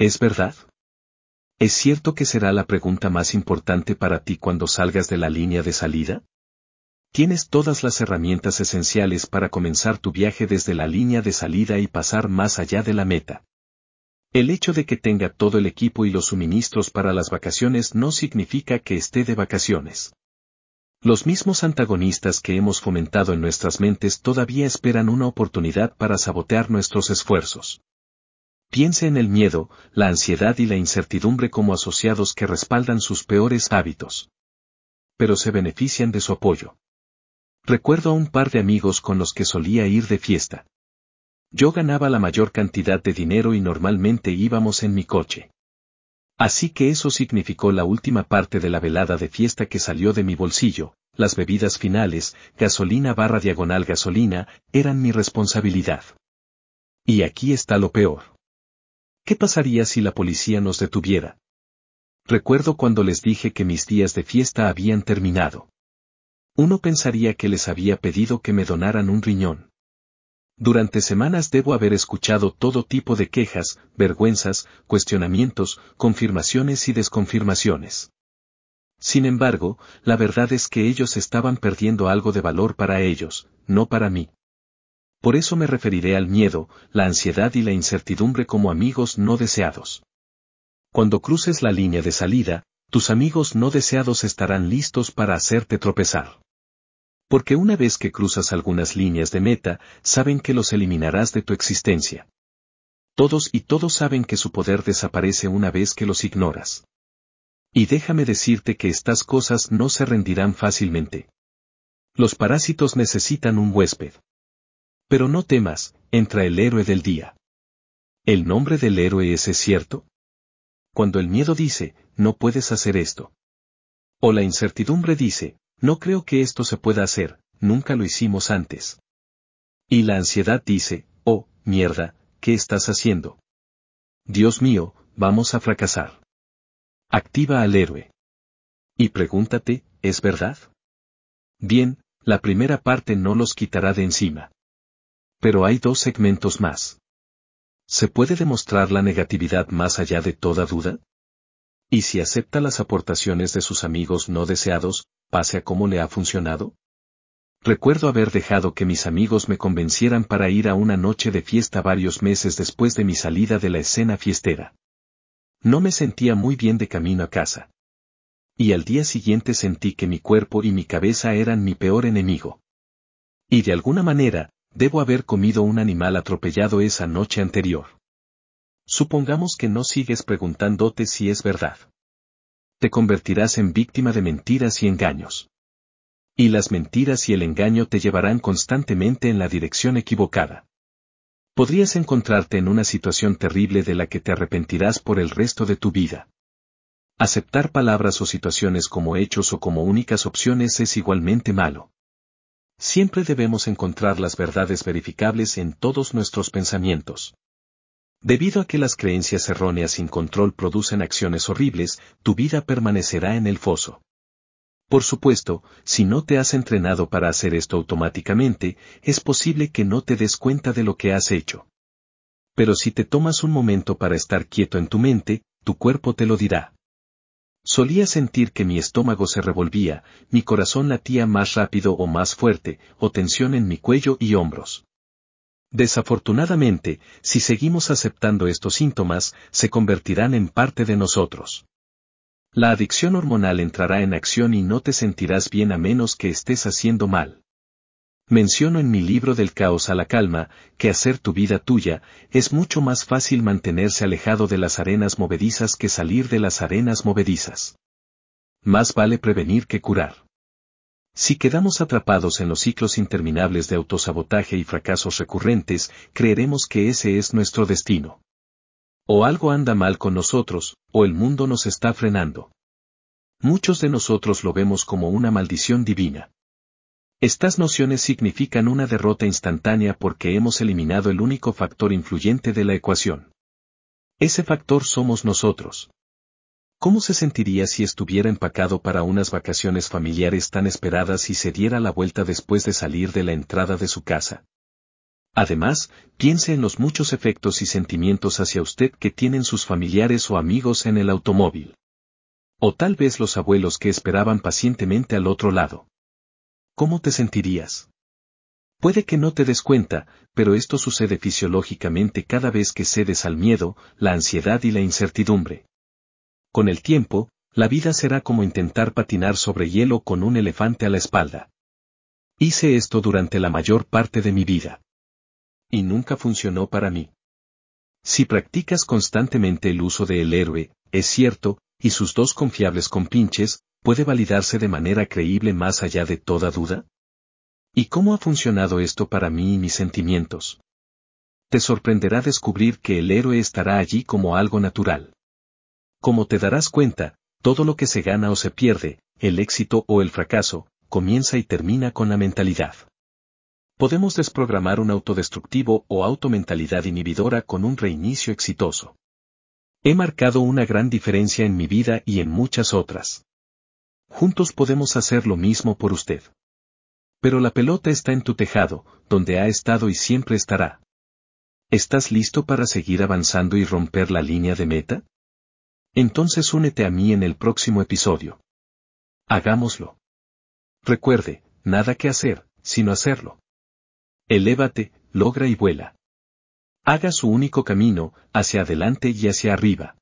¿Es verdad? ¿Es cierto que será la pregunta más importante para ti cuando salgas de la línea de salida? Tienes todas las herramientas esenciales para comenzar tu viaje desde la línea de salida y pasar más allá de la meta. El hecho de que tenga todo el equipo y los suministros para las vacaciones no significa que esté de vacaciones. Los mismos antagonistas que hemos fomentado en nuestras mentes todavía esperan una oportunidad para sabotear nuestros esfuerzos. Piense en el miedo, la ansiedad y la incertidumbre como asociados que respaldan sus peores hábitos. Pero se benefician de su apoyo. Recuerdo a un par de amigos con los que solía ir de fiesta. Yo ganaba la mayor cantidad de dinero y normalmente íbamos en mi coche. Así que eso significó la última parte de la velada de fiesta que salió de mi bolsillo, las bebidas finales, gasolina barra diagonal gasolina, eran mi responsabilidad. Y aquí está lo peor. ¿Qué pasaría si la policía nos detuviera? Recuerdo cuando les dije que mis días de fiesta habían terminado. Uno pensaría que les había pedido que me donaran un riñón. Durante semanas debo haber escuchado todo tipo de quejas, vergüenzas, cuestionamientos, confirmaciones y desconfirmaciones. Sin embargo, la verdad es que ellos estaban perdiendo algo de valor para ellos, no para mí. Por eso me referiré al miedo, la ansiedad y la incertidumbre como amigos no deseados. Cuando cruces la línea de salida, tus amigos no deseados estarán listos para hacerte tropezar. Porque una vez que cruzas algunas líneas de meta, saben que los eliminarás de tu existencia. Todos y todos saben que su poder desaparece una vez que los ignoras. Y déjame decirte que estas cosas no se rendirán fácilmente. Los parásitos necesitan un huésped. Pero no temas, entra el héroe del día. ¿El nombre del héroe es cierto? Cuando el miedo dice, no puedes hacer esto. O la incertidumbre dice, no creo que esto se pueda hacer, nunca lo hicimos antes. Y la ansiedad dice, oh, mierda, ¿qué estás haciendo? Dios mío, vamos a fracasar. Activa al héroe. Y pregúntate, ¿es verdad? Bien, la primera parte no los quitará de encima. Pero hay dos segmentos más. ¿Se puede demostrar la negatividad más allá de toda duda? ¿Y si acepta las aportaciones de sus amigos no deseados, pase a cómo le ha funcionado? Recuerdo haber dejado que mis amigos me convencieran para ir a una noche de fiesta varios meses después de mi salida de la escena fiestera. No me sentía muy bien de camino a casa. Y al día siguiente sentí que mi cuerpo y mi cabeza eran mi peor enemigo. Y de alguna manera, debo haber comido un animal atropellado esa noche anterior. Supongamos que no sigues preguntándote si es verdad te convertirás en víctima de mentiras y engaños. Y las mentiras y el engaño te llevarán constantemente en la dirección equivocada. Podrías encontrarte en una situación terrible de la que te arrepentirás por el resto de tu vida. Aceptar palabras o situaciones como hechos o como únicas opciones es igualmente malo. Siempre debemos encontrar las verdades verificables en todos nuestros pensamientos. Debido a que las creencias erróneas sin control producen acciones horribles, tu vida permanecerá en el foso. Por supuesto, si no te has entrenado para hacer esto automáticamente, es posible que no te des cuenta de lo que has hecho. Pero si te tomas un momento para estar quieto en tu mente, tu cuerpo te lo dirá. Solía sentir que mi estómago se revolvía, mi corazón latía más rápido o más fuerte, o tensión en mi cuello y hombros. Desafortunadamente, si seguimos aceptando estos síntomas, se convertirán en parte de nosotros. La adicción hormonal entrará en acción y no te sentirás bien a menos que estés haciendo mal. Menciono en mi libro del caos a la calma, que hacer tu vida tuya, es mucho más fácil mantenerse alejado de las arenas movedizas que salir de las arenas movedizas. Más vale prevenir que curar. Si quedamos atrapados en los ciclos interminables de autosabotaje y fracasos recurrentes, creeremos que ese es nuestro destino. O algo anda mal con nosotros, o el mundo nos está frenando. Muchos de nosotros lo vemos como una maldición divina. Estas nociones significan una derrota instantánea porque hemos eliminado el único factor influyente de la ecuación. Ese factor somos nosotros. ¿Cómo se sentiría si estuviera empacado para unas vacaciones familiares tan esperadas y se diera la vuelta después de salir de la entrada de su casa? Además, piense en los muchos efectos y sentimientos hacia usted que tienen sus familiares o amigos en el automóvil. O tal vez los abuelos que esperaban pacientemente al otro lado. ¿Cómo te sentirías? Puede que no te des cuenta, pero esto sucede fisiológicamente cada vez que cedes al miedo, la ansiedad y la incertidumbre. Con el tiempo, la vida será como intentar patinar sobre hielo con un elefante a la espalda. Hice esto durante la mayor parte de mi vida. Y nunca funcionó para mí. Si practicas constantemente el uso de el héroe, es cierto, y sus dos confiables compinches, ¿puede validarse de manera creíble más allá de toda duda? ¿Y cómo ha funcionado esto para mí y mis sentimientos? Te sorprenderá descubrir que el héroe estará allí como algo natural. Como te darás cuenta, todo lo que se gana o se pierde, el éxito o el fracaso, comienza y termina con la mentalidad. Podemos desprogramar un autodestructivo o automentalidad inhibidora con un reinicio exitoso. He marcado una gran diferencia en mi vida y en muchas otras. Juntos podemos hacer lo mismo por usted. Pero la pelota está en tu tejado, donde ha estado y siempre estará. ¿Estás listo para seguir avanzando y romper la línea de meta? Entonces únete a mí en el próximo episodio. Hagámoslo. Recuerde, nada que hacer, sino hacerlo. Elévate, logra y vuela. Haga su único camino, hacia adelante y hacia arriba.